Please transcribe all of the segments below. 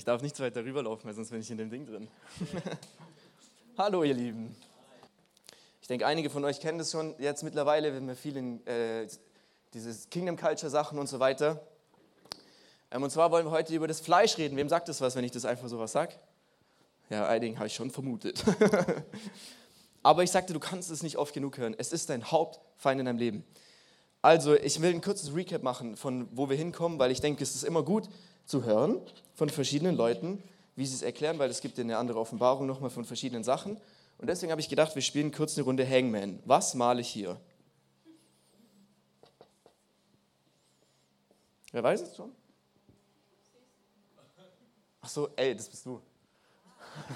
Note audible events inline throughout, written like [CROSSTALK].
Ich darf nicht zu weit darüber laufen, weil sonst bin ich in dem Ding drin. [LAUGHS] Hallo, ihr Lieben. Ich denke, einige von euch kennen das schon jetzt mittlerweile, wenn wir viel in äh, dieses Kingdom Culture Sachen und so weiter. Ähm, und zwar wollen wir heute über das Fleisch reden. Wem sagt das was, wenn ich das einfach so was sage? Ja, einigen habe ich schon vermutet. [LAUGHS] Aber ich sagte, du kannst es nicht oft genug hören. Es ist dein Hauptfeind in deinem Leben. Also, ich will ein kurzes Recap machen, von wo wir hinkommen, weil ich denke, es ist immer gut zu hören von verschiedenen Leuten, wie sie es erklären, weil es gibt ja eine andere Offenbarung nochmal von verschiedenen Sachen. Und deswegen habe ich gedacht, wir spielen kurz eine Runde Hangman. Was male ich hier? Wer weiß es schon? Ach so, ey, das bist du.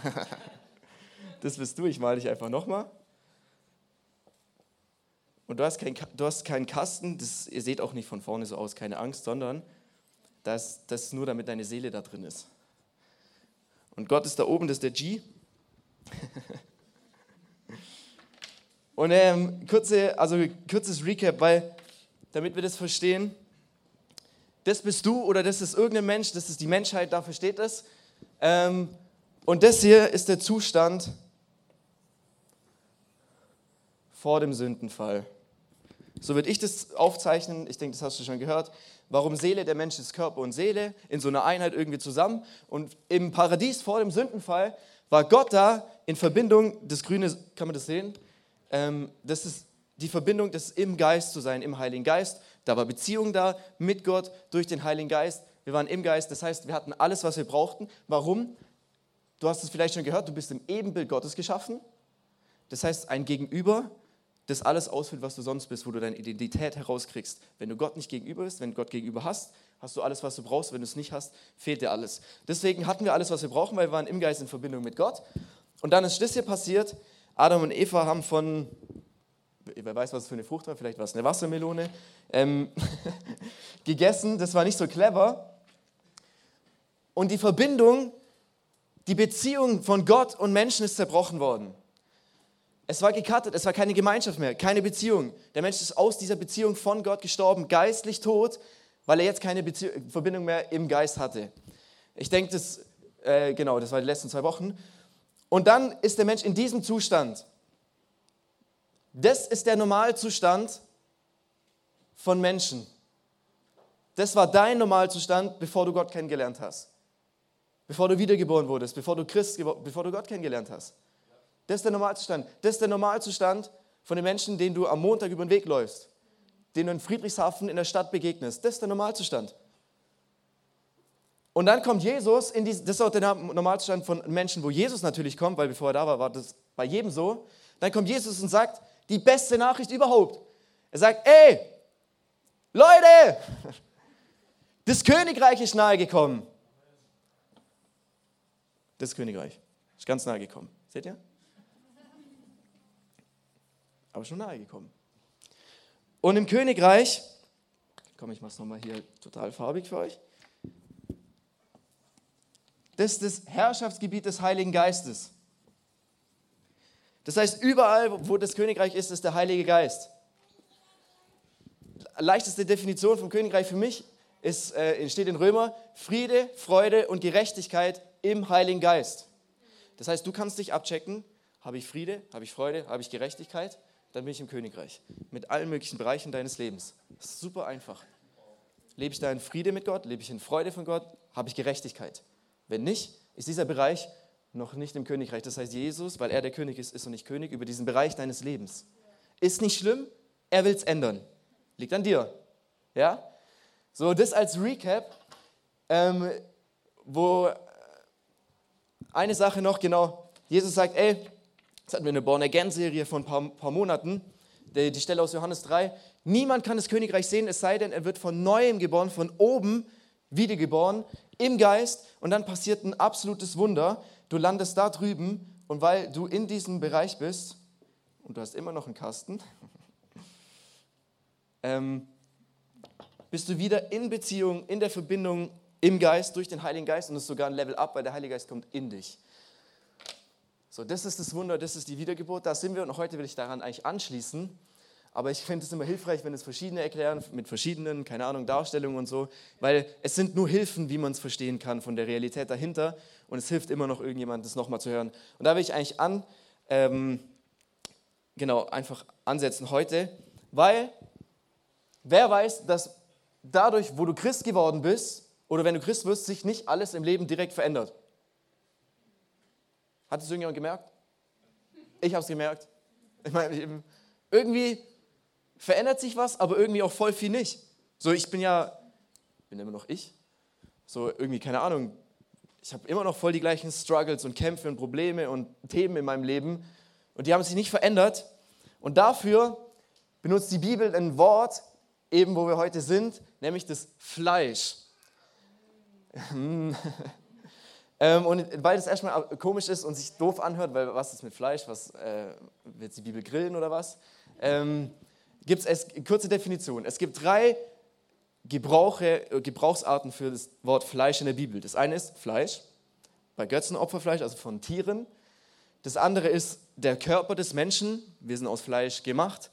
[LAUGHS] das bist du, ich male dich einfach nochmal. Und du hast, kein, du hast keinen Kasten, das, ihr seht auch nicht von vorne so aus, keine Angst, sondern das, das ist nur, damit deine Seele da drin ist. Und Gott ist da oben, das ist der G. [LAUGHS] Und ähm, kurze, also kurzes Recap, weil damit wir das verstehen, das bist du oder das ist irgendein Mensch, das ist die Menschheit, dafür steht es. Ähm, und das hier ist der Zustand vor dem Sündenfall. So würde ich das aufzeichnen, ich denke, das hast du schon gehört, warum Seele, der Mensch ist Körper und Seele in so einer Einheit irgendwie zusammen. Und im Paradies vor dem Sündenfall war Gott da in Verbindung, das Grüne, kann man das sehen? Ähm, das ist die Verbindung, das im Geist zu sein, im Heiligen Geist. Da war Beziehung da mit Gott durch den Heiligen Geist. Wir waren im Geist, das heißt, wir hatten alles, was wir brauchten. Warum? Du hast es vielleicht schon gehört, du bist im Ebenbild Gottes geschaffen. Das heißt, ein Gegenüber, das alles ausfüllt, was du sonst bist, wo du deine Identität herauskriegst. Wenn du Gott nicht gegenüber bist, wenn du Gott gegenüber hast, hast du alles, was du brauchst. Wenn du es nicht hast, fehlt dir alles. Deswegen hatten wir alles, was wir brauchen, weil wir waren im Geist in Verbindung mit Gott. Und dann ist das hier passiert. Adam und Eva haben von, wer weiß, was es für eine Frucht war, vielleicht war es eine Wassermelone, ähm, [LAUGHS] gegessen. Das war nicht so clever. Und die Verbindung, die Beziehung von Gott und Menschen ist zerbrochen worden. Es war gekattet, es war keine Gemeinschaft mehr, keine Beziehung. Der Mensch ist aus dieser Beziehung von Gott gestorben, geistlich tot, weil er jetzt keine Beziehung, Verbindung mehr im Geist hatte. Ich denke, das, äh, genau, das war die letzten zwei Wochen. Und dann ist der Mensch in diesem Zustand. Das ist der Normalzustand von Menschen. Das war dein Normalzustand, bevor du Gott kennengelernt hast. Bevor du wiedergeboren wurdest, bevor du Christ, bevor du Gott kennengelernt hast. Das ist der Normalzustand. Das ist der Normalzustand von den Menschen, denen du am Montag über den Weg läufst, denen du in Friedrichshafen in der Stadt begegnest. Das ist der Normalzustand. Und dann kommt Jesus, in die, das ist auch der Normalzustand von Menschen, wo Jesus natürlich kommt, weil bevor er da war, war das bei jedem so. Dann kommt Jesus und sagt, die beste Nachricht überhaupt. Er sagt, ey, Leute, [LAUGHS] das Königreich ist nahe gekommen. Das Königreich ist ganz nahe gekommen. Seht ihr? Aber schon nahe gekommen. Und im Königreich, komm, ich mache es nochmal hier total farbig für euch. Das ist das Herrschaftsgebiet des Heiligen Geistes. Das heißt, überall, wo das Königreich ist, ist der Heilige Geist. Leichteste Definition vom Königreich für mich ist, äh, steht in Römer, Friede, Freude und Gerechtigkeit im Heiligen Geist. Das heißt, du kannst dich abchecken, habe ich Friede, habe ich Freude, habe ich Gerechtigkeit? Dann bin ich im Königreich. Mit allen möglichen Bereichen deines Lebens. Super einfach. Lebe ich da in Friede mit Gott? Lebe ich in Freude von Gott? Habe ich Gerechtigkeit? Wenn nicht, ist dieser Bereich noch nicht im Königreich. Das heißt, Jesus, weil er der König ist, ist noch nicht König über diesen Bereich deines Lebens. Ist nicht schlimm, er will es ändern. Liegt an dir. Ja? So, das als Recap, ähm, wo eine Sache noch, genau, Jesus sagt, ey, Jetzt hatten wir eine Born-Again-Serie von ein paar, paar Monaten, die, die Stelle aus Johannes 3. Niemand kann das Königreich sehen, es sei denn, er wird von neuem geboren, von oben wiedergeboren, im Geist. Und dann passiert ein absolutes Wunder. Du landest da drüben und weil du in diesem Bereich bist, und du hast immer noch einen Kasten, [LAUGHS] ähm, bist du wieder in Beziehung, in der Verbindung im Geist, durch den Heiligen Geist und es ist sogar ein Level up, weil der Heilige Geist kommt in dich. So, das ist das Wunder, das ist die Wiedergeburt, da sind wir und heute will ich daran eigentlich anschließen. aber ich finde es immer hilfreich, wenn es verschiedene erklären, mit verschiedenen, keine Ahnung, Darstellungen und so, weil es sind nur Hilfen, wie man es verstehen kann von der Realität dahinter und es hilft immer noch irgendjemand, das nochmal zu hören. Und da will ich eigentlich an, ähm, genau, einfach ansetzen heute, weil wer weiß, dass dadurch, wo du Christ geworden bist oder wenn du Christ wirst, sich nicht alles im Leben direkt verändert. Hat es irgendjemand gemerkt? Ich habe es gemerkt. Ich meine, irgendwie verändert sich was, aber irgendwie auch voll viel nicht. So, ich bin ja, bin immer noch ich. So, irgendwie, keine Ahnung, ich habe immer noch voll die gleichen Struggles und Kämpfe und Probleme und Themen in meinem Leben und die haben sich nicht verändert. Und dafür benutzt die Bibel ein Wort, eben wo wir heute sind, nämlich das Fleisch. [LAUGHS] ähm, und weil das erstmal komisch ist und sich doof anhört, weil was ist mit Fleisch, was äh, wird die Bibel grillen oder was, ähm, gibt es kurze Definition. Es gibt drei Gebrauche, äh, Gebrauchsarten für das Wort Fleisch in der Bibel. Das eine ist Fleisch, bei Götzenopferfleisch, also von Tieren. Das andere ist der Körper des Menschen. Wir sind aus Fleisch gemacht.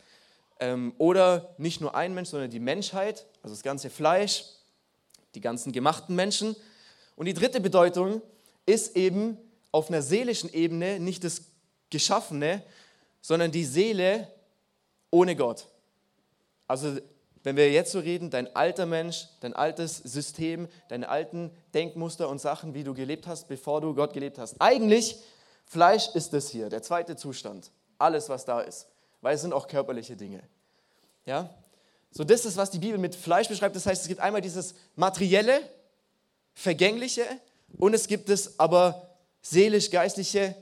Ähm, oder nicht nur ein Mensch, sondern die Menschheit, also das ganze Fleisch, die ganzen gemachten Menschen. Und die dritte Bedeutung ist eben auf einer seelischen Ebene nicht das Geschaffene, sondern die Seele ohne Gott. Also wenn wir jetzt so reden, dein alter Mensch, dein altes System, deine alten Denkmuster und Sachen, wie du gelebt hast, bevor du Gott gelebt hast. Eigentlich, Fleisch ist das hier, der zweite Zustand. Alles, was da ist. Weil es sind auch körperliche Dinge. Ja? So, das ist, was die Bibel mit Fleisch beschreibt. Das heißt, es gibt einmal dieses materielle, vergängliche und es gibt es aber seelisch-geistliche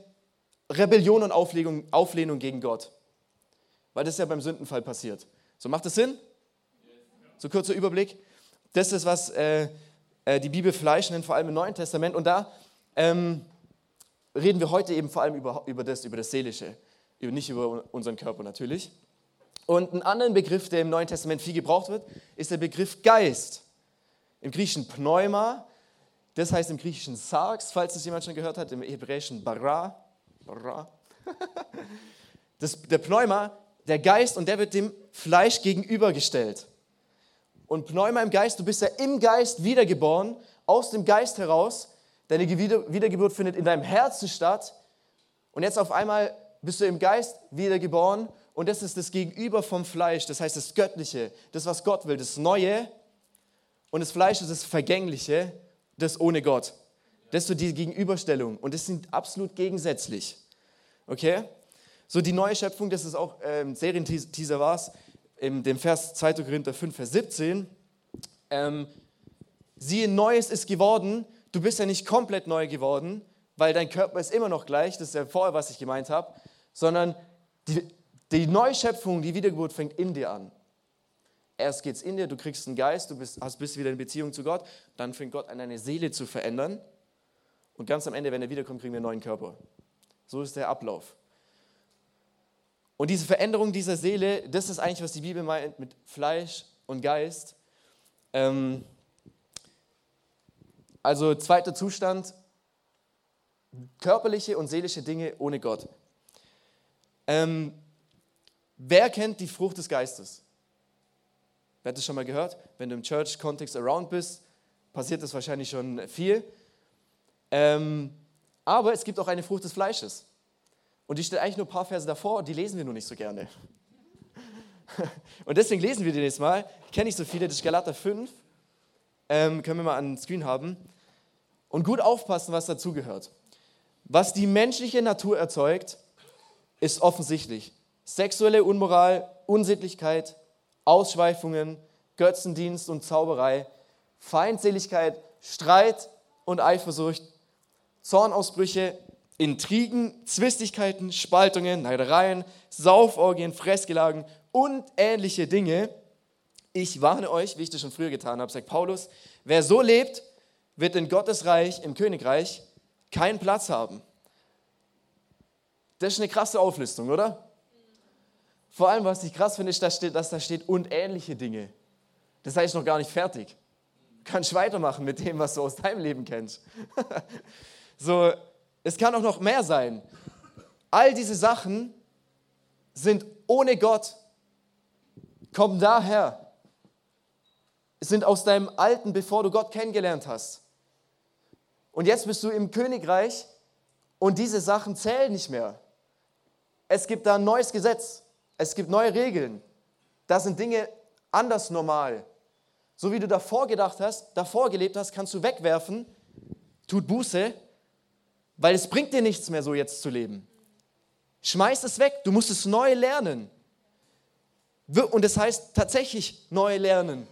Rebellion und Auflehnung, Auflehnung gegen Gott. Weil das ja beim Sündenfall passiert. So macht das Sinn? So kurzer Überblick. Das ist, was äh, äh, die Bibel Fleisch nennt, vor allem im Neuen Testament. Und da ähm, reden wir heute eben vor allem über, über das, über das Seelische, nicht über unseren Körper natürlich. Und ein anderer Begriff, der im Neuen Testament viel gebraucht wird, ist der Begriff Geist. Im Griechischen Pneuma, das heißt im Griechischen Sarx, falls das jemand schon gehört hat, im Hebräischen Bara. Bara. [LAUGHS] Das, der Pneuma der Geist und der wird dem Fleisch gegenübergestellt. Und Pneuma im Geist, du bist ja im Geist wiedergeboren, aus dem Geist heraus. Deine Wiedergeburt findet in deinem Herzen statt. Und jetzt auf einmal bist du im Geist wiedergeboren und das ist das Gegenüber vom Fleisch, das heißt das Göttliche, das, was Gott will, das Neue. Und das Fleisch ist das Vergängliche, das ohne Gott. Das ist so die Gegenüberstellung und das sind absolut gegensätzlich. Okay? So die neue Schöpfung, das ist auch ähm, Serienteaser war es, in dem Vers 2. Korinther 5, Vers 17. Ähm, siehe, Neues ist geworden. Du bist ja nicht komplett neu geworden, weil dein Körper ist immer noch gleich, das ist ja vorher, was ich gemeint habe, sondern die, die Neuschöpfung, die Wiedergeburt fängt in dir an. Erst geht es in dir, du kriegst einen Geist, du bist, hast, bist wieder in Beziehung zu Gott, dann fängt Gott an, deine Seele zu verändern. Und ganz am Ende, wenn er wiederkommt, kriegen wir einen neuen Körper. So ist der Ablauf. Und diese Veränderung dieser Seele, das ist eigentlich, was die Bibel meint mit Fleisch und Geist. Ähm, also zweiter Zustand, körperliche und seelische Dinge ohne Gott. Ähm, wer kennt die Frucht des Geistes? Wer hat das schon mal gehört? Wenn du im Church-Kontext around bist, passiert das wahrscheinlich schon viel. Ähm, aber es gibt auch eine Frucht des Fleisches. Und die steht eigentlich nur ein paar Verse davor, die lesen wir nur nicht so gerne. [LAUGHS] Und deswegen lesen wir die jetzt mal. Ich kenne nicht so viele, das ist Galater 5. Ähm, können wir mal an den Screen haben. Und gut aufpassen, was dazugehört. Was die menschliche Natur erzeugt, ist offensichtlich. Sexuelle Unmoral, Unsittlichkeit, Ausschweifungen, Götzendienst und Zauberei, Feindseligkeit, Streit und Eifersucht, Zornausbrüche, Intrigen, Zwistigkeiten, Spaltungen, Neidereien, Sauforgien, Fressgelagen und ähnliche Dinge. Ich warne euch, wie ich das schon früher getan habe, sagt Paulus, wer so lebt, wird in Gottes Reich, im Königreich, keinen Platz haben. Das ist eine krasse Auflistung, oder? Vor allem, was ich krass finde, ist, dass, dass da steht und ähnliche Dinge. Das heißt noch gar nicht fertig. Du kannst weitermachen mit dem, was du aus deinem Leben kennst. [LAUGHS] so, es kann auch noch mehr sein. All diese Sachen sind ohne Gott kommen daher, sind aus deinem Alten, bevor du Gott kennengelernt hast. Und jetzt bist du im Königreich und diese Sachen zählen nicht mehr. Es gibt da ein neues Gesetz, es gibt neue Regeln. Da sind Dinge anders normal. So wie du davor gedacht hast, davor gelebt hast, kannst du wegwerfen, tut Buße, weil es bringt dir nichts mehr, so jetzt zu leben. Schmeiß es weg, du musst es neu lernen. Und das heißt tatsächlich neu lernen.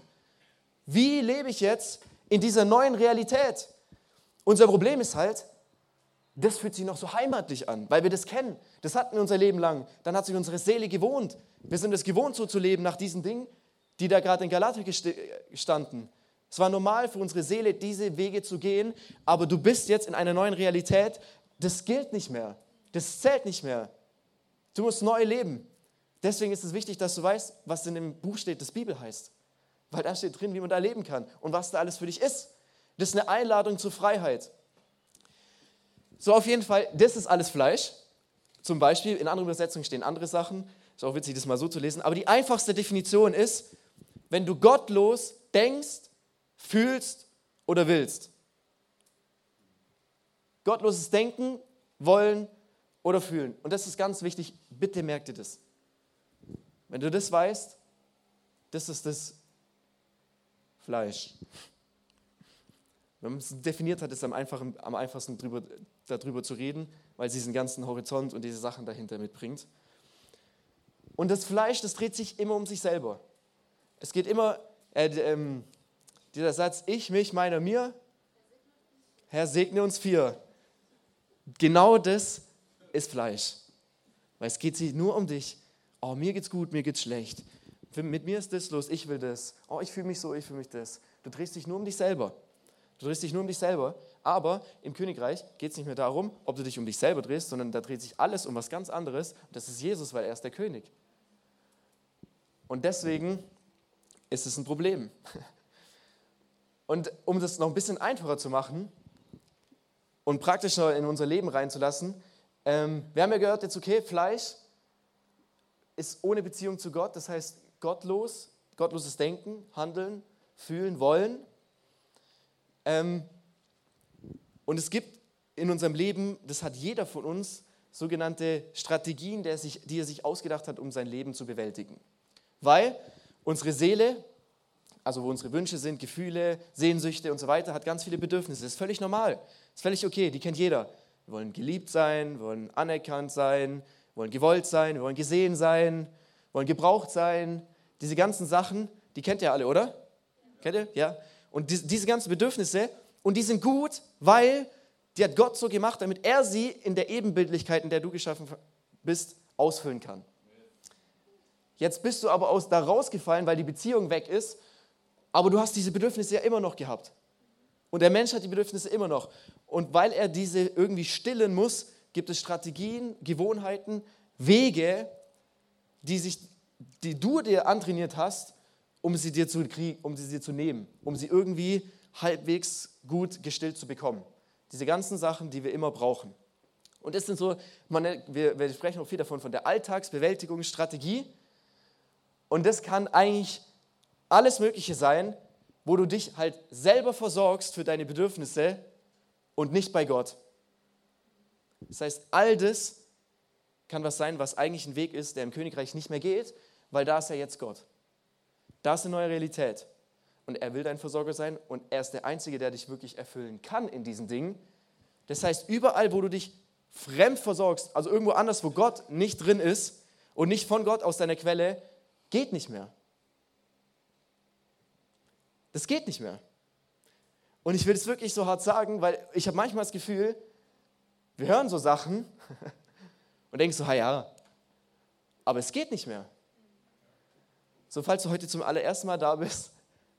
Wie lebe ich jetzt in dieser neuen Realität? Unser Problem ist halt, das fühlt sich noch so heimatlich an, weil wir das kennen. Das hatten wir unser Leben lang. Dann hat sich unsere Seele gewohnt. Wir sind es gewohnt, so zu leben nach diesen Dingen, die da gerade in Galater standen. Es war normal für unsere Seele, diese Wege zu gehen, aber du bist jetzt in einer neuen Realität. Das gilt nicht mehr. Das zählt nicht mehr. Du musst neu leben. Deswegen ist es wichtig, dass du weißt, was in dem Buch steht, das Bibel heißt. Weil da steht drin, wie man da leben kann und was da alles für dich ist. Das ist eine Einladung zur Freiheit. So, auf jeden Fall, das ist alles Fleisch. Zum Beispiel, in anderen Übersetzungen stehen andere Sachen. Ist auch witzig, das mal so zu lesen. Aber die einfachste Definition ist, wenn du gottlos denkst, fühlst oder willst. Gottloses Denken, Wollen oder Fühlen. Und das ist ganz wichtig, bitte merkt dir das. Wenn du das weißt, das ist das Fleisch. Wenn man es definiert hat, ist es am, am einfachsten drüber, darüber zu reden, weil es diesen ganzen Horizont und diese Sachen dahinter mitbringt. Und das Fleisch, das dreht sich immer um sich selber. Es geht immer, äh, ähm, dieser Satz, ich, mich, meiner, mir, Herr, segne uns vier. Genau das ist Fleisch. Weil es geht sich nur um dich. Oh, mir geht's gut, mir geht's schlecht. Mit mir ist das los, ich will das. Oh, ich fühle mich so, ich fühle mich das. Du drehst dich nur um dich selber. Du drehst dich nur um dich selber. Aber im Königreich geht es nicht mehr darum, ob du dich um dich selber drehst, sondern da dreht sich alles um was ganz anderes. Das ist Jesus, weil er ist der König. Und deswegen ist es ein Problem. [LAUGHS] Und um das noch ein bisschen einfacher zu machen und praktischer in unser Leben reinzulassen, ähm, wir haben ja gehört, jetzt okay, Fleisch ist ohne Beziehung zu Gott, das heißt gottlos, gottloses Denken, Handeln, Fühlen, Wollen. Ähm, und es gibt in unserem Leben, das hat jeder von uns, sogenannte Strategien, die er sich, die er sich ausgedacht hat, um sein Leben zu bewältigen. Weil unsere Seele, also wo unsere Wünsche sind, Gefühle, Sehnsüchte und so weiter, hat ganz viele Bedürfnisse. Das ist völlig normal, das ist völlig okay, die kennt jeder. Wir wollen geliebt sein, wir wollen anerkannt sein, wir wollen gewollt sein, wir wollen gesehen sein, wir wollen gebraucht sein. Diese ganzen Sachen, die kennt ihr alle, oder? Kennt ihr? Ja. Und die, diese ganzen Bedürfnisse, und die sind gut, weil die hat Gott so gemacht, damit er sie in der Ebenbildlichkeit, in der du geschaffen bist, ausfüllen kann. Jetzt bist du aber aus da rausgefallen, weil die Beziehung weg ist aber du hast diese Bedürfnisse ja immer noch gehabt. Und der Mensch hat die Bedürfnisse immer noch. Und weil er diese irgendwie stillen muss, gibt es Strategien, Gewohnheiten, Wege, die, sich, die du dir antrainiert hast, um sie dir zu kriegen, um sie dir zu nehmen, um sie irgendwie halbwegs gut gestillt zu bekommen. Diese ganzen Sachen, die wir immer brauchen. Und das sind so, man, wir, wir sprechen auch viel davon, von der Alltagsbewältigungsstrategie. Und das kann eigentlich alles Mögliche sein, wo du dich halt selber versorgst für deine Bedürfnisse und nicht bei Gott. Das heißt, all das kann was sein, was eigentlich ein Weg ist, der im Königreich nicht mehr geht, weil da ist ja jetzt Gott. Da ist eine neue Realität. Und er will dein Versorger sein und er ist der Einzige, der dich wirklich erfüllen kann in diesen Dingen. Das heißt, überall, wo du dich fremd versorgst, also irgendwo anders, wo Gott nicht drin ist und nicht von Gott aus deiner Quelle, geht nicht mehr. Das geht nicht mehr. Und ich will es wirklich so hart sagen, weil ich habe manchmal das Gefühl, wir hören so Sachen [LAUGHS] und denken so, ha ja, aber es geht nicht mehr. So, falls du heute zum allerersten Mal da bist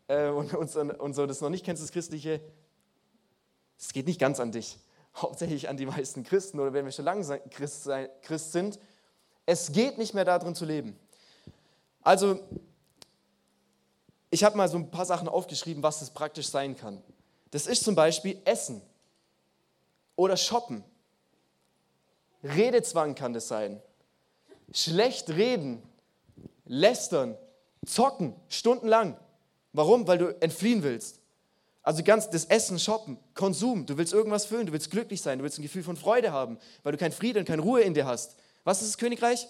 äh, und, und, und so das noch nicht kennst, das Christliche, es geht nicht ganz an dich. [LAUGHS] Hauptsächlich an die meisten Christen oder wenn wir schon lange Christ, Christ sind. Es geht nicht mehr darin zu leben. Also ich habe mal so ein paar Sachen aufgeschrieben, was es praktisch sein kann. Das ist zum Beispiel Essen oder Shoppen. Redezwang kann das sein. Schlecht reden, lästern, zocken, stundenlang. Warum? Weil du entfliehen willst. Also ganz das Essen, Shoppen, Konsum. Du willst irgendwas füllen, du willst glücklich sein, du willst ein Gefühl von Freude haben, weil du kein Friede und keine Ruhe in dir hast. Was ist das Königreich?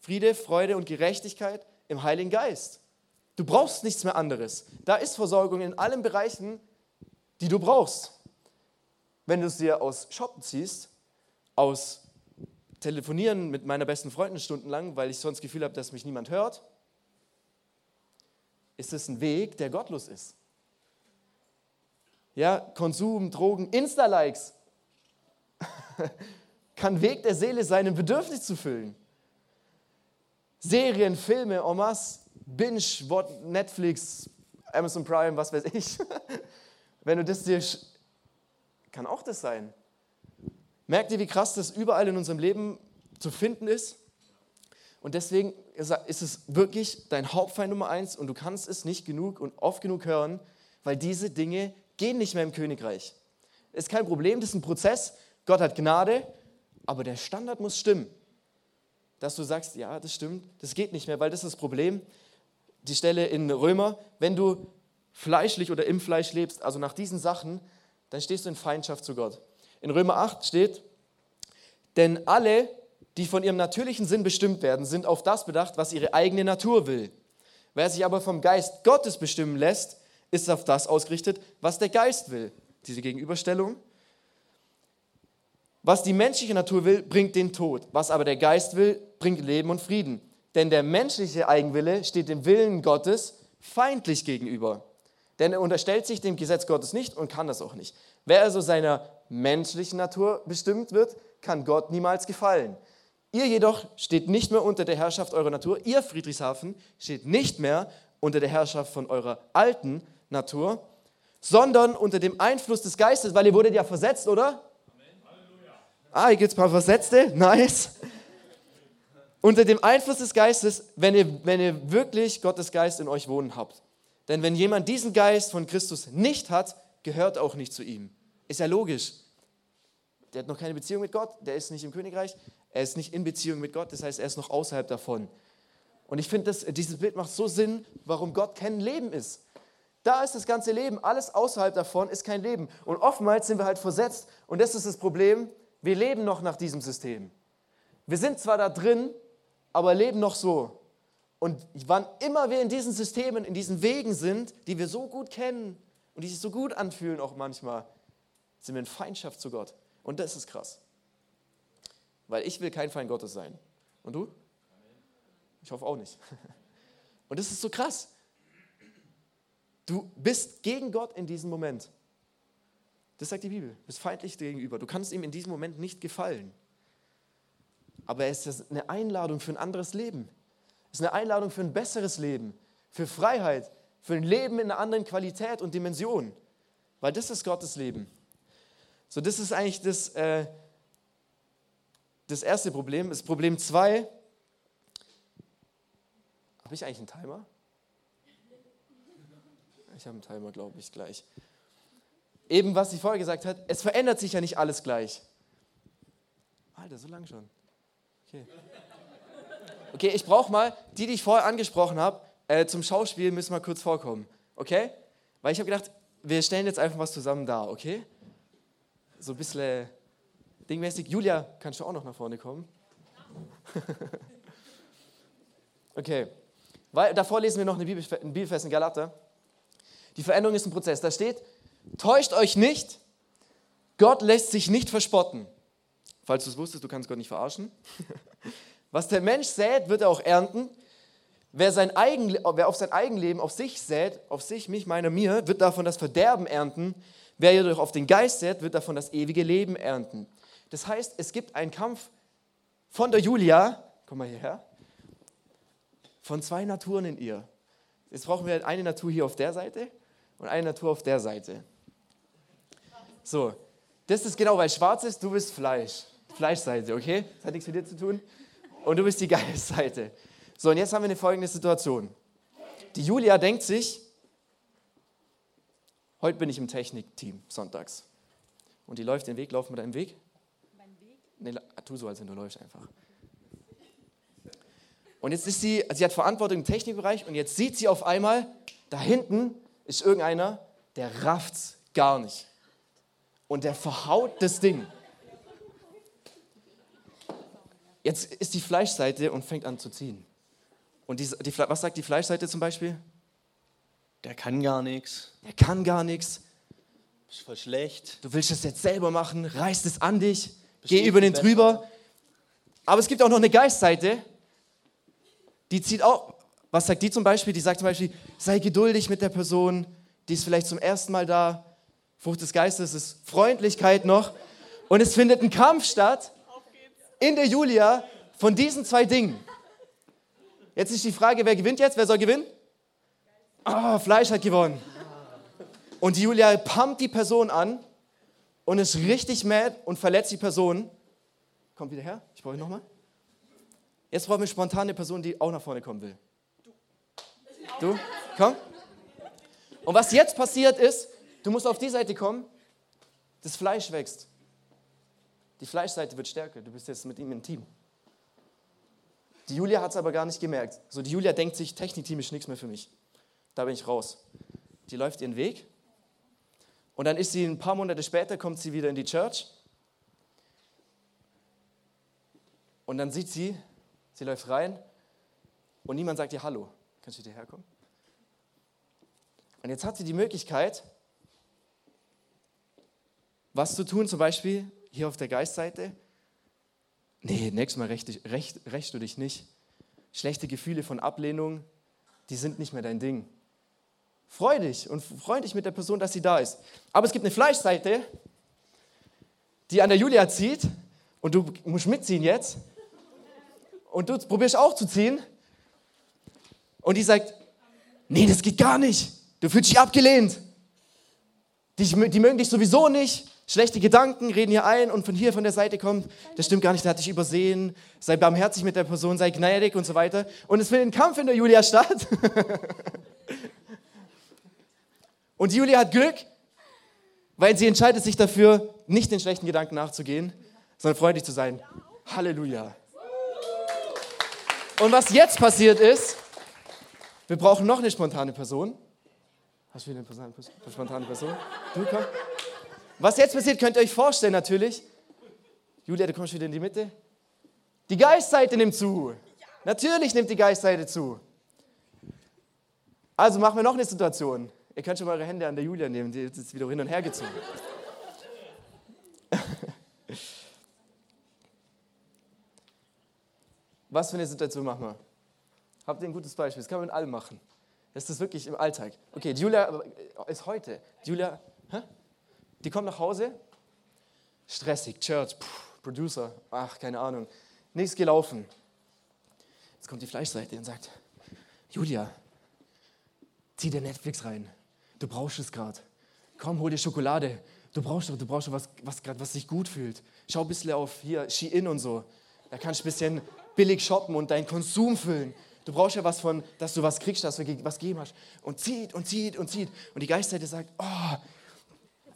Friede, Freude und Gerechtigkeit im Heiligen Geist. Du brauchst nichts mehr anderes. Da ist Versorgung in allen Bereichen, die du brauchst. Wenn du es dir aus Shoppen ziehst, aus Telefonieren mit meiner besten Freundin stundenlang, weil ich sonst das Gefühl habe, dass mich niemand hört, ist es ein Weg, der gottlos ist. Ja, Konsum, Drogen, Insta-Likes [LAUGHS] kann Weg der Seele sein, ein Bedürfnis zu füllen. Serien, Filme, masse, Binge, Netflix, Amazon Prime, was weiß ich. [LAUGHS] Wenn du das dir, kann auch das sein. Merkt ihr, wie krass das überall in unserem Leben zu finden ist? Und deswegen ist es wirklich dein Hauptfeind Nummer eins und du kannst es nicht genug und oft genug hören, weil diese Dinge gehen nicht mehr im Königreich. Ist kein Problem, das ist ein Prozess. Gott hat Gnade, aber der Standard muss stimmen. Dass du sagst, ja, das stimmt, das geht nicht mehr, weil das ist das Problem. Die Stelle in Römer, wenn du fleischlich oder im Fleisch lebst, also nach diesen Sachen, dann stehst du in Feindschaft zu Gott. In Römer 8 steht, denn alle, die von ihrem natürlichen Sinn bestimmt werden, sind auf das bedacht, was ihre eigene Natur will. Wer sich aber vom Geist Gottes bestimmen lässt, ist auf das ausgerichtet, was der Geist will. Diese Gegenüberstellung. Was die menschliche Natur will, bringt den Tod. Was aber der Geist will, bringt Leben und Frieden. Denn der menschliche Eigenwille steht dem Willen Gottes feindlich gegenüber. Denn er unterstellt sich dem Gesetz Gottes nicht und kann das auch nicht. Wer also seiner menschlichen Natur bestimmt wird, kann Gott niemals gefallen. Ihr jedoch steht nicht mehr unter der Herrschaft eurer Natur. Ihr, Friedrichshafen, steht nicht mehr unter der Herrschaft von eurer alten Natur, sondern unter dem Einfluss des Geistes, weil ihr wurdet ja versetzt, oder? Ah, hier gibt es ein paar Versetzte. Nice. Unter dem Einfluss des Geistes, wenn ihr, wenn ihr wirklich Gottes Geist in euch wohnen habt. Denn wenn jemand diesen Geist von Christus nicht hat, gehört auch nicht zu ihm. Ist ja logisch. Der hat noch keine Beziehung mit Gott, der ist nicht im Königreich, er ist nicht in Beziehung mit Gott, das heißt, er ist noch außerhalb davon. Und ich finde, dieses Bild macht so Sinn, warum Gott kein Leben ist. Da ist das ganze Leben, alles außerhalb davon ist kein Leben. Und oftmals sind wir halt versetzt und das ist das Problem, wir leben noch nach diesem System. Wir sind zwar da drin, aber leben noch so. Und wann immer wir in diesen Systemen, in diesen Wegen sind, die wir so gut kennen und die sich so gut anfühlen auch manchmal, sind wir in Feindschaft zu Gott. Und das ist krass. Weil ich will kein Feind Gottes sein. Und du? Ich hoffe auch nicht. [LAUGHS] Und das ist so krass. Du bist gegen Gott in diesem Moment. Das sagt die Bibel. Du bist feindlich gegenüber. Du kannst ihm in diesem Moment nicht gefallen. Aber es ist eine Einladung für ein anderes Leben. Es ist eine Einladung für ein besseres Leben, für Freiheit, für ein Leben in einer anderen Qualität und Dimension. Weil das ist Gottes Leben. So, das ist eigentlich das, äh, das erste Problem. Das Problem zwei. Habe ich eigentlich einen Timer? Ich habe einen Timer, glaube ich, gleich. Eben, was sie vorher gesagt hat, es verändert sich ja nicht alles gleich. Alter, so lang schon. Okay. Okay, ich brauche mal, die, die ich vorher angesprochen habe, äh, zum Schauspiel müssen wir kurz vorkommen. Okay? Weil ich habe gedacht, wir stellen jetzt einfach was zusammen dar, okay? So ein bisschen dingmäßig. Julia, kannst du auch noch nach vorne kommen? [LAUGHS] okay. Weil, davor lesen wir noch eine Bibelfest in Galater. Die Veränderung ist ein Prozess. Da steht, täuscht euch nicht, Gott lässt sich nicht verspotten. Falls du es wusstest, du kannst Gott nicht verarschen. [LAUGHS] Was der Mensch sät, wird er auch ernten. Wer, sein Eigen, wer auf sein Eigenleben, auf sich sät, auf sich, mich, meiner, mir, wird davon das Verderben ernten. Wer jedoch auf den Geist sät, wird davon das ewige Leben ernten. Das heißt, es gibt einen Kampf von der Julia, komm mal hierher, von zwei Naturen in ihr. Jetzt brauchen wir eine Natur hier auf der Seite und eine Natur auf der Seite. So, das ist genau, weil schwarz ist, du bist Fleisch. Fleischseite, okay? Das hat nichts mit dir zu tun und du bist die Geistseite. So, und jetzt haben wir eine folgende Situation. Die Julia denkt sich, heute bin ich im Technikteam, sonntags. Und die läuft den Weg, laufen wir deinen Weg? Nee, tu so, als wenn du läufst einfach. Und jetzt ist sie, sie hat Verantwortung im Technikbereich und jetzt sieht sie auf einmal, da hinten ist irgendeiner, der rafft's gar nicht. Und der verhaut das Ding. Jetzt ist die Fleischseite und fängt an zu ziehen. Und die, die, was sagt die Fleischseite zum Beispiel? Der kann gar nichts. Der kann gar nichts. Ist voll schlecht. Du willst es jetzt selber machen, reißt es an dich, geh über den drüber. Aber es gibt auch noch eine Geistseite, die zieht auch, was sagt die zum Beispiel? Die sagt zum Beispiel, sei geduldig mit der Person, die ist vielleicht zum ersten Mal da. Frucht des Geistes ist Freundlichkeit noch. Und es findet ein Kampf statt in der Julia von diesen zwei Dingen. Jetzt ist die Frage, wer gewinnt jetzt? Wer soll gewinnen? Ah, oh, Fleisch hat gewonnen. Und die Julia pumpt die Person an und ist richtig mad und verletzt die Person. Kommt wieder her, ich brauche ihn nochmal. Jetzt brauchen wir spontan eine Person, die auch nach vorne kommen will. Du? Komm. Und was jetzt passiert ist, du musst auf die Seite kommen, das Fleisch wächst. Die Fleischseite wird stärker, du bist jetzt mit ihm im Team. Die Julia hat es aber gar nicht gemerkt. So, die Julia denkt sich, Technikteam ist nichts mehr für mich. Da bin ich raus. Die läuft ihren Weg. Und dann ist sie ein paar Monate später, kommt sie wieder in die Church. Und dann sieht sie, sie läuft rein und niemand sagt ihr Hallo. Kannst du hierher kommen? Und jetzt hat sie die Möglichkeit, was zu tun, zum Beispiel hier auf der Geistseite. Nee, nächstes Mal rächst recht, recht du dich nicht. Schlechte Gefühle von Ablehnung, die sind nicht mehr dein Ding. Freu dich und freu dich mit der Person, dass sie da ist. Aber es gibt eine Fleischseite, die an der Julia zieht und du musst mitziehen jetzt. Und du probierst auch zu ziehen. Und die sagt, nee, das geht gar nicht. Du fühlst dich abgelehnt. Die, die mögen dich sowieso nicht. Schlechte Gedanken reden hier ein und von hier, von der Seite kommt, das stimmt gar nicht, der hat dich übersehen. Sei barmherzig mit der Person, sei gnädig und so weiter. Und es findet ein Kampf in der Julia statt. [LAUGHS] und Julia hat Glück, weil sie entscheidet sich dafür, nicht den schlechten Gedanken nachzugehen, sondern freundlich zu sein. Halleluja. Und was jetzt passiert ist, wir brauchen noch eine spontane Person. Hast du wieder eine spontane Person? Du, komm. Was jetzt passiert, könnt ihr euch vorstellen natürlich. Julia, du kommst wieder in die Mitte. Die Geistseite nimmt zu. Natürlich nimmt die Geistseite zu. Also machen wir noch eine Situation. Ihr könnt schon mal eure Hände an der Julia nehmen, die ist wieder hin und her gezogen. [LAUGHS] Was für eine Situation machen wir? Habt ihr ein gutes Beispiel? Das kann man mit allem machen. Das ist wirklich im Alltag. Okay, Julia ist heute. Julia, hä? die kommt nach Hause, stressig, Church, pff, Producer, ach, keine Ahnung, nichts gelaufen. Jetzt kommt die Fleischseite und sagt, Julia, zieh dir Netflix rein. Du brauchst es gerade. Komm, hol dir Schokolade. Du brauchst doch, du brauchst doch was, was, grad, was sich gut fühlt. Schau ein bisschen auf hier, Shein und so. Da kannst du ein bisschen billig shoppen und deinen Konsum füllen. Du brauchst ja was von, dass du was kriegst, dass du was geben hast. Und zieht und zieht und zieht. Und die Geistseite sagt, oh,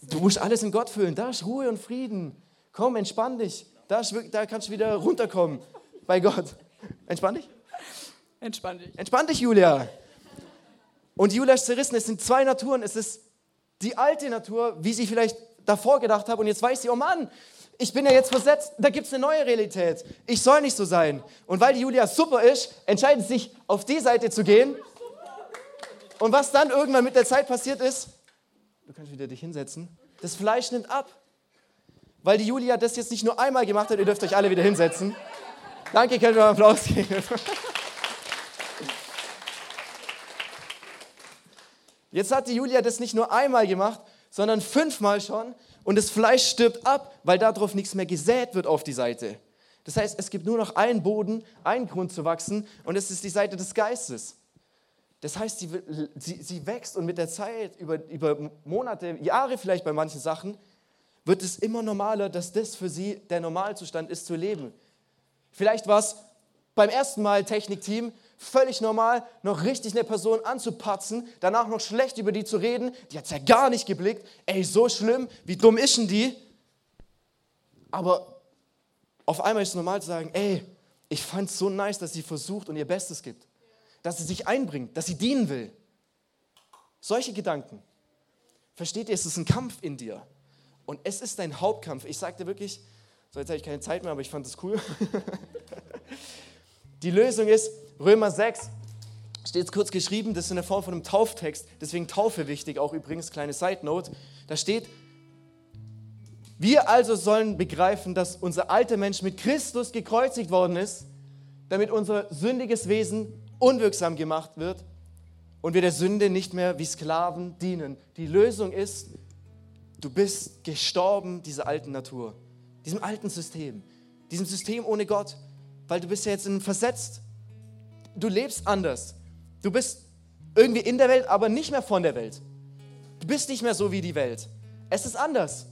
du musst alles in Gott füllen. Da ist Ruhe und Frieden. Komm, entspann dich. Da, ist, da kannst du wieder runterkommen bei Gott. Entspann dich. Entspann dich. Entspann dich, Julia. Und Julia ist zerrissen. Es sind zwei Naturen. Es ist die alte Natur, wie sie vielleicht davor gedacht hat. Und jetzt weiß sie, oh Mann, ich bin ja jetzt versetzt, da gibt es eine neue Realität. Ich soll nicht so sein. Und weil die Julia super ist, entscheidet sie sich, auf die Seite zu gehen. Und was dann irgendwann mit der Zeit passiert ist, du kannst wieder dich hinsetzen, das Fleisch nimmt ab. Weil die Julia das jetzt nicht nur einmal gemacht hat, ihr dürft euch alle wieder hinsetzen. Danke, können wir einen Applaus geben. [LAUGHS] Jetzt hat die Julia das nicht nur einmal gemacht, sondern fünfmal schon und das Fleisch stirbt ab, weil darauf nichts mehr gesät wird auf die Seite. Das heißt, es gibt nur noch einen Boden, einen Grund zu wachsen und es ist die Seite des Geistes. Das heißt, sie, sie, sie wächst und mit der Zeit, über, über Monate, Jahre vielleicht bei manchen Sachen, wird es immer normaler, dass das für sie der Normalzustand ist zu leben. Vielleicht war es beim ersten Mal Technikteam völlig normal, noch richtig eine Person anzupatzen, danach noch schlecht über die zu reden, die hat es ja gar nicht geblickt, ey, so schlimm, wie dumm ist denn die? Aber auf einmal ist es normal zu sagen, ey, ich fand es so nice, dass sie versucht und ihr Bestes gibt. Dass sie sich einbringt, dass sie dienen will. Solche Gedanken. Versteht ihr, es ist ein Kampf in dir. Und es ist dein Hauptkampf. Ich sagte wirklich, so jetzt habe ich keine Zeit mehr, aber ich fand es cool. [LAUGHS] Die Lösung ist Römer 6, steht es kurz geschrieben, das ist in der Form von einem Tauftext, deswegen Taufe wichtig, auch übrigens, kleine Side Note. Da steht, wir also sollen begreifen, dass unser alter Mensch mit Christus gekreuzigt worden ist, damit unser sündiges Wesen unwirksam gemacht wird und wir der Sünde nicht mehr wie Sklaven dienen. Die Lösung ist, du bist gestorben dieser alten Natur, diesem alten System, diesem System ohne Gott, weil du bist ja jetzt in versetzt. Du lebst anders. Du bist irgendwie in der Welt, aber nicht mehr von der Welt. Du bist nicht mehr so wie die Welt. Es ist anders.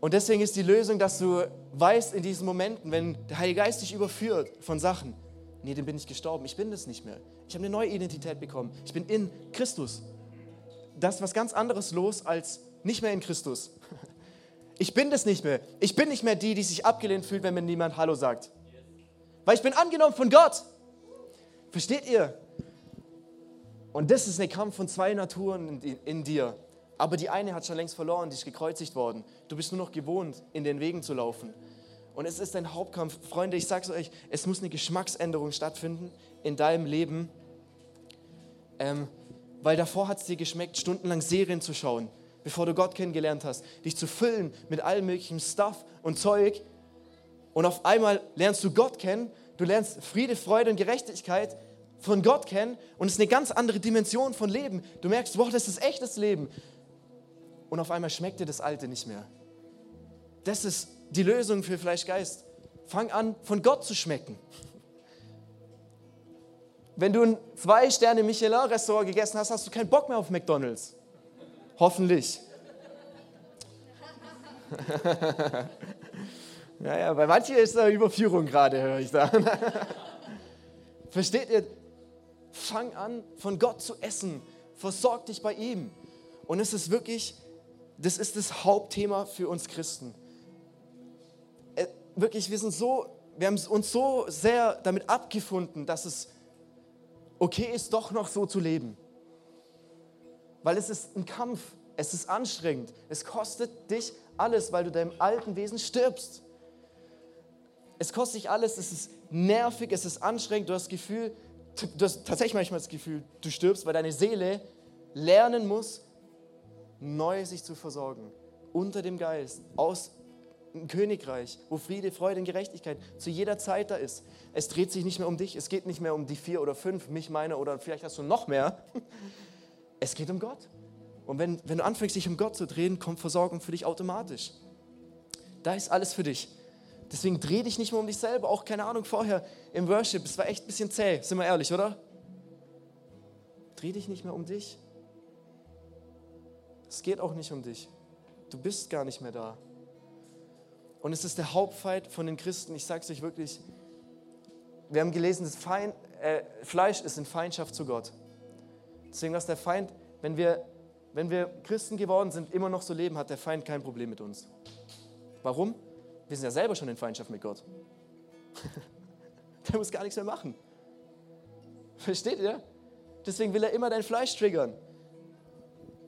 Und deswegen ist die Lösung, dass du weißt in diesen Momenten, wenn der Heilige Geist dich überführt von Sachen, nee, dann bin ich gestorben, ich bin das nicht mehr. Ich habe eine neue Identität bekommen. Ich bin in Christus. Das ist was ganz anderes los als nicht mehr in Christus. [LAUGHS] Ich bin das nicht mehr. Ich bin nicht mehr die, die sich abgelehnt fühlt, wenn mir niemand Hallo sagt. Weil ich bin angenommen von Gott. Versteht ihr? Und das ist ein Kampf von zwei Naturen in, in dir. Aber die eine hat schon längst verloren, die ist gekreuzigt worden. Du bist nur noch gewohnt, in den Wegen zu laufen. Und es ist ein Hauptkampf. Freunde, ich sage es euch, es muss eine Geschmacksänderung stattfinden in deinem Leben. Ähm, weil davor hat es dir geschmeckt, stundenlang Serien zu schauen, bevor du Gott kennengelernt hast, dich zu füllen mit allem möglichen Stuff und Zeug. Und auf einmal lernst du Gott kennen, du lernst Friede, Freude und Gerechtigkeit von Gott kennen und es ist eine ganz andere Dimension von Leben. Du merkst, wow, das ist echtes Leben und auf einmal schmeckt dir das Alte nicht mehr. Das ist die Lösung für Fleischgeist. Fang an, von Gott zu schmecken. Wenn du ein Zwei-Sterne-Michelin-Restaurant gegessen hast, hast du keinen Bock mehr auf McDonalds. Hoffentlich. [LAUGHS] naja, bei manchen ist da Überführung gerade, höre ich da. [LAUGHS] Versteht ihr? Fang an, von Gott zu essen. Versorg dich bei ihm. Und es ist wirklich das ist das Hauptthema für uns Christen. Äh, wirklich, wir sind so, wir haben uns so sehr damit abgefunden, dass es okay ist, doch noch so zu leben. Weil es ist ein Kampf, es ist anstrengend, es kostet dich alles, weil du deinem alten Wesen stirbst. Es kostet dich alles, es ist nervig, es ist anstrengend, du hast das Gefühl, du hast tatsächlich manchmal das Gefühl, du stirbst, weil deine Seele lernen muss, neu sich zu versorgen, unter dem Geist, aus dem Königreich, wo Friede, Freude und Gerechtigkeit zu jeder Zeit da ist. Es dreht sich nicht mehr um dich, es geht nicht mehr um die vier oder fünf, mich, meine oder vielleicht hast du noch mehr. [LAUGHS] Es geht um Gott. Und wenn, wenn du anfängst, dich um Gott zu drehen, kommt Versorgung für dich automatisch. Da ist alles für dich. Deswegen dreh dich nicht mehr um dich selber. Auch keine Ahnung, vorher im Worship, es war echt ein bisschen zäh, sind wir ehrlich, oder? Dreh dich nicht mehr um dich. Es geht auch nicht um dich. Du bist gar nicht mehr da. Und es ist der Hauptfeind von den Christen. Ich sage es euch wirklich. Wir haben gelesen, das Feind, äh, Fleisch ist in Feindschaft zu Gott. Deswegen, was der Feind, wenn wir, wenn wir Christen geworden sind, immer noch so leben, hat der Feind kein Problem mit uns. Warum? Wir sind ja selber schon in Feindschaft mit Gott. [LAUGHS] der muss gar nichts mehr machen. Versteht ihr? Deswegen will er immer dein Fleisch triggern.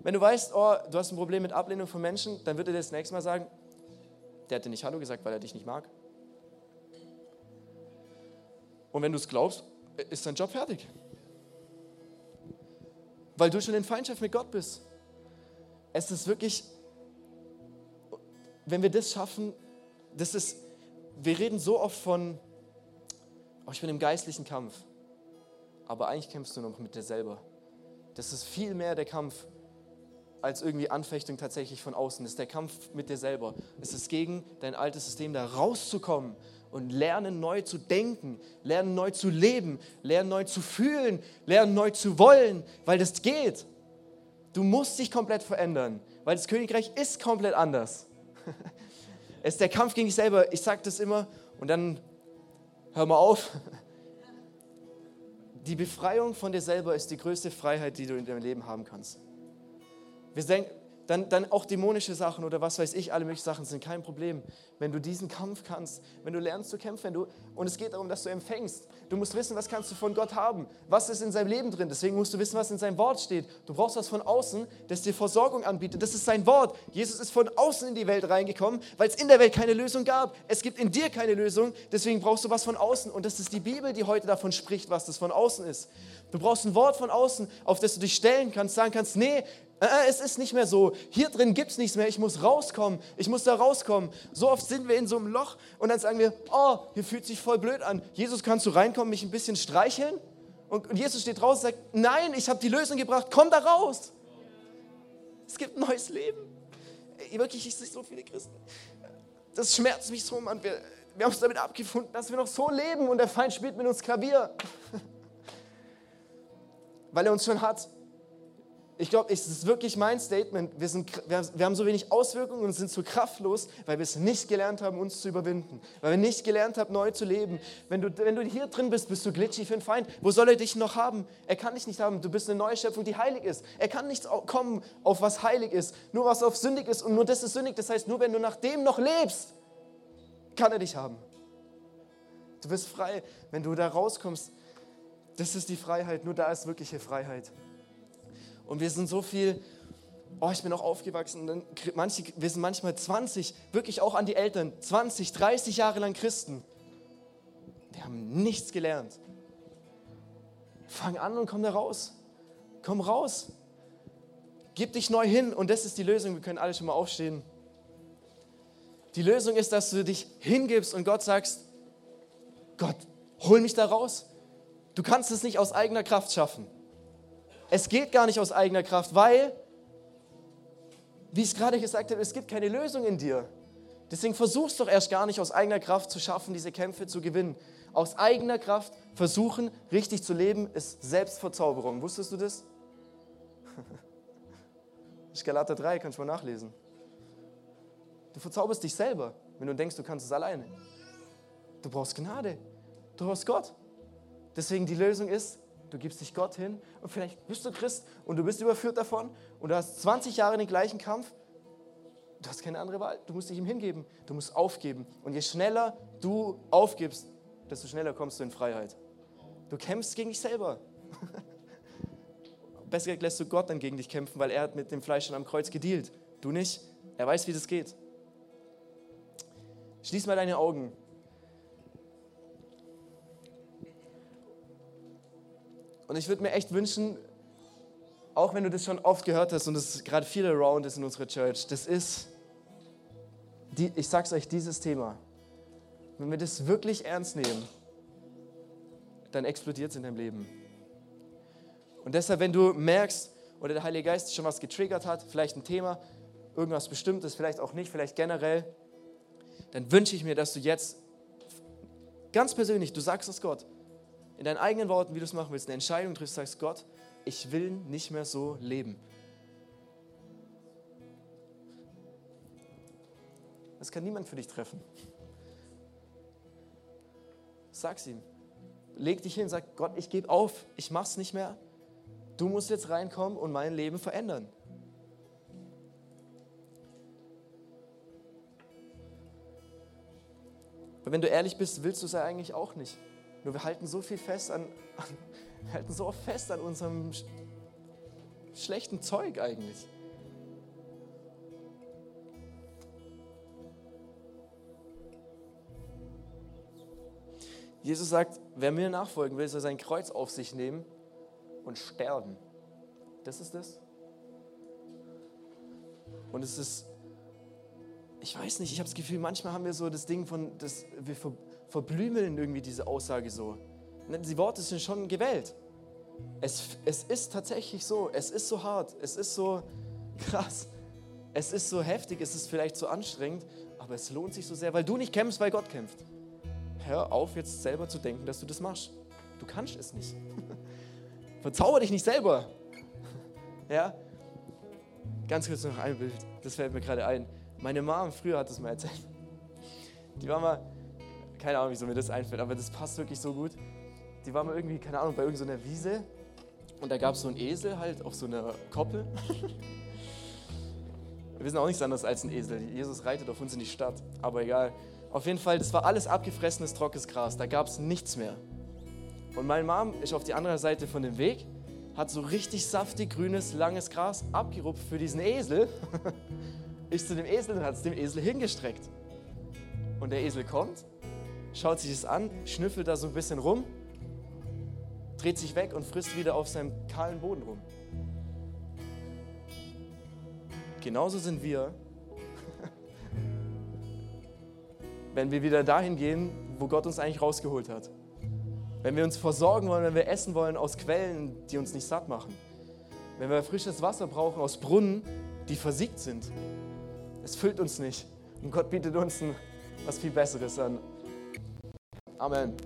Wenn du weißt, oh, du hast ein Problem mit Ablehnung von Menschen, dann wird er dir das nächste Mal sagen, der hat dir nicht Hallo gesagt, weil er dich nicht mag. Und wenn du es glaubst, ist dein Job fertig. Weil du schon in Feindschaft mit Gott bist. Es ist wirklich, wenn wir das schaffen, das ist, wir reden so oft von, oh, ich bin im geistlichen Kampf. Aber eigentlich kämpfst du noch mit dir selber. Das ist viel mehr der Kampf als irgendwie Anfechtung tatsächlich von außen. Das ist der Kampf mit dir selber. Es ist gegen dein altes System, da rauszukommen und lernen neu zu denken, lernen neu zu leben, lernen neu zu fühlen, lernen neu zu wollen, weil das geht. Du musst dich komplett verändern, weil das Königreich ist komplett anders. [LAUGHS] Es ist der Kampf gegen dich selber. Ich sage das immer und dann hör mal auf. [LAUGHS] Die Befreiung von dir selber ist die größte Freiheit, die du in deinem Leben haben kannst. Wir denken, dann, dann auch dämonische Sachen oder was weiß ich, alle möglichen Sachen sind kein Problem. Wenn du diesen Kampf kannst, wenn du lernst zu kämpfen, wenn du, und es geht darum, dass du empfängst. Du musst wissen, was kannst du von Gott haben, was ist in seinem Leben drin. Deswegen musst du wissen, was in seinem Wort steht. Du brauchst was von außen, das dir Versorgung anbietet. Das ist sein Wort. Jesus ist von außen in die Welt reingekommen, weil es in der Welt keine Lösung gab. Es gibt in dir keine Lösung, deswegen brauchst du was von außen. Und das ist die Bibel, die heute davon spricht, was das von außen ist. Du brauchst ein Wort von außen, auf das du dich stellen kannst, sagen kannst, nee, es ist nicht mehr so. Hier drin gibt es nichts mehr. Ich muss rauskommen. Ich muss da rauskommen. So oft sind wir in so einem Loch und dann sagen wir, oh, hier fühlt sich voll blöd an. Jesus, kannst du reinkommen, mich ein bisschen streicheln? Und Jesus steht draußen und sagt, nein, ich habe die Lösung gebracht. Komm da raus. Es gibt ein neues Leben. Wirklich, ich sehe so viele Christen. Das schmerzt mich so, Mann. Wir, wir haben uns damit abgefunden, dass wir noch so leben und der Feind spielt mit uns Klavier. [LAUGHS] Weil er uns schon hat. Ich glaube, es ist wirklich mein Statement. Wir, sind, wir haben so wenig Auswirkungen und sind so kraftlos, weil wir es nicht gelernt haben, uns zu überwinden. Weil wir nicht gelernt haben, neu zu leben. Wenn du, wenn du hier drin bist, bist du glitschig für den Feind. Wo soll er dich noch haben? Er kann dich nicht haben. Du bist eine neue Schöpfung, die heilig ist. Er kann nicht kommen auf was heilig ist. Nur was auf sündig ist und nur das ist sündig. Das heißt, nur wenn du nach dem noch lebst, kann er dich haben. Du bist frei, wenn du da rauskommst. Das ist die Freiheit. Nur da ist wirkliche Freiheit. Und wir sind so viel, oh, ich bin auch aufgewachsen. Manche, wir sind manchmal 20, wirklich auch an die Eltern, 20, 30 Jahre lang Christen. Wir haben nichts gelernt. Fang an und komm da raus. Komm raus. Gib dich neu hin und das ist die Lösung. Wir können alle schon mal aufstehen. Die Lösung ist, dass du dich hingibst und Gott sagst, Gott, hol mich da raus. Du kannst es nicht aus eigener Kraft schaffen. Es geht gar nicht aus eigener Kraft, weil, wie ich es gerade gesagt habe, es gibt keine Lösung in dir. Deswegen versuch's doch erst gar nicht aus eigener Kraft zu schaffen, diese Kämpfe zu gewinnen. Aus eigener Kraft versuchen, richtig zu leben, ist Selbstverzauberung. Wusstest du das? Das [LAUGHS] ist Galater 3, kannst du mal nachlesen. Du verzauberst dich selber, wenn du denkst, du kannst es alleine. Du brauchst Gnade. Du brauchst Gott. Deswegen die Lösung ist, du gibst dich Gott hin und vielleicht bist du Christ und du bist überführt davon und du hast 20 Jahre den gleichen Kampf. Du hast keine andere Wahl. Du musst dich ihm hingeben. Du musst aufgeben. Und je schneller du aufgibst, desto schneller kommst du in Freiheit. Du kämpfst gegen dich selber. [LAUGHS] Besser lässt du Gott dann gegen dich kämpfen, weil er hat mit dem Fleisch schon am Kreuz gedealt. Du nicht. Er weiß, wie das geht. Schließ mal deine Augen. Und ich würde mir echt wünschen, auch wenn du das schon oft gehört hast und es gerade viel around ist in unserer Church, das ist, die, ich sag's euch, dieses Thema. Wenn wir das wirklich ernst nehmen, dann explodiert es in deinem Leben. Und deshalb, wenn du merkst, oder der Heilige Geist schon was getriggert hat, vielleicht ein Thema, irgendwas Bestimmtes, vielleicht auch nicht, vielleicht generell, dann wünsche ich mir, dass du jetzt ganz persönlich, du sagst es Gott, in deinen eigenen Worten, wie du es machen willst, eine Entscheidung triffst, sagst, Gott, ich will nicht mehr so leben. Das kann niemand für dich treffen. Sag's ihm. Leg dich hin, sag Gott, ich gebe auf, ich mach's nicht mehr. Du musst jetzt reinkommen und mein Leben verändern. Aber wenn du ehrlich bist, willst du es ja eigentlich auch nicht. Nur wir halten so viel fest an, an wir halten so oft fest an unserem sch schlechten Zeug eigentlich. Jesus sagt, wer mir nachfolgen will, soll sein Kreuz auf sich nehmen und sterben. Das ist es. Und es ist, ich weiß nicht, ich habe das Gefühl, manchmal haben wir so das Ding von, das, wir verblümeln irgendwie diese Aussage so. Ne, die Worte sind schon gewählt. Es, es ist tatsächlich so, es ist so hart, es ist so krass, es ist so heftig, es ist vielleicht so anstrengend, aber es lohnt sich so sehr, weil du nicht kämpfst, weil Gott kämpft. Hör auf, jetzt selber zu denken, dass du das machst. Du kannst es nicht. [LAUGHS] Verzauber dich nicht selber. [LAUGHS] Ja? Ganz kurz noch ein Bild, das fällt mir gerade ein. Meine Mom früher hat es mal erzählt. Die war mal, keine Ahnung, wieso mir das einfällt, aber das passt wirklich so gut. Die war mal irgendwie, keine Ahnung, bei irgendeiner Wiese und da gab es so einen Esel halt auf so einer Koppel. [LAUGHS] Wir sind auch nichts anderes als ein Esel. Jesus reitet auf uns in die Stadt, aber egal. Auf jeden Fall, das war alles abgefressenes, trockenes Gras. Da gab es nichts mehr. Und meine Mom ist auf die andere Seite von dem Weg, hat so richtig saftig, grünes, langes Gras abgerupft für diesen Esel. [LAUGHS] ist zu dem Esel und hat es dem Esel hingestreckt. Und der Esel kommt, schaut sich das an, schnüffelt da so ein bisschen rum, dreht sich weg und frisst wieder auf seinem kahlen Boden rum. Genauso sind wir, [LAUGHS] wenn wir wieder dahin gehen, wo Gott uns eigentlich rausgeholt hat. Wenn wir uns versorgen wollen, wenn wir essen wollen aus Quellen, die uns nicht satt machen. Wenn wir frisches Wasser brauchen aus Brunnen, die versiegt sind. Es füllt uns nicht. Und Gott bietet uns ein, was viel Besseres an. Amen.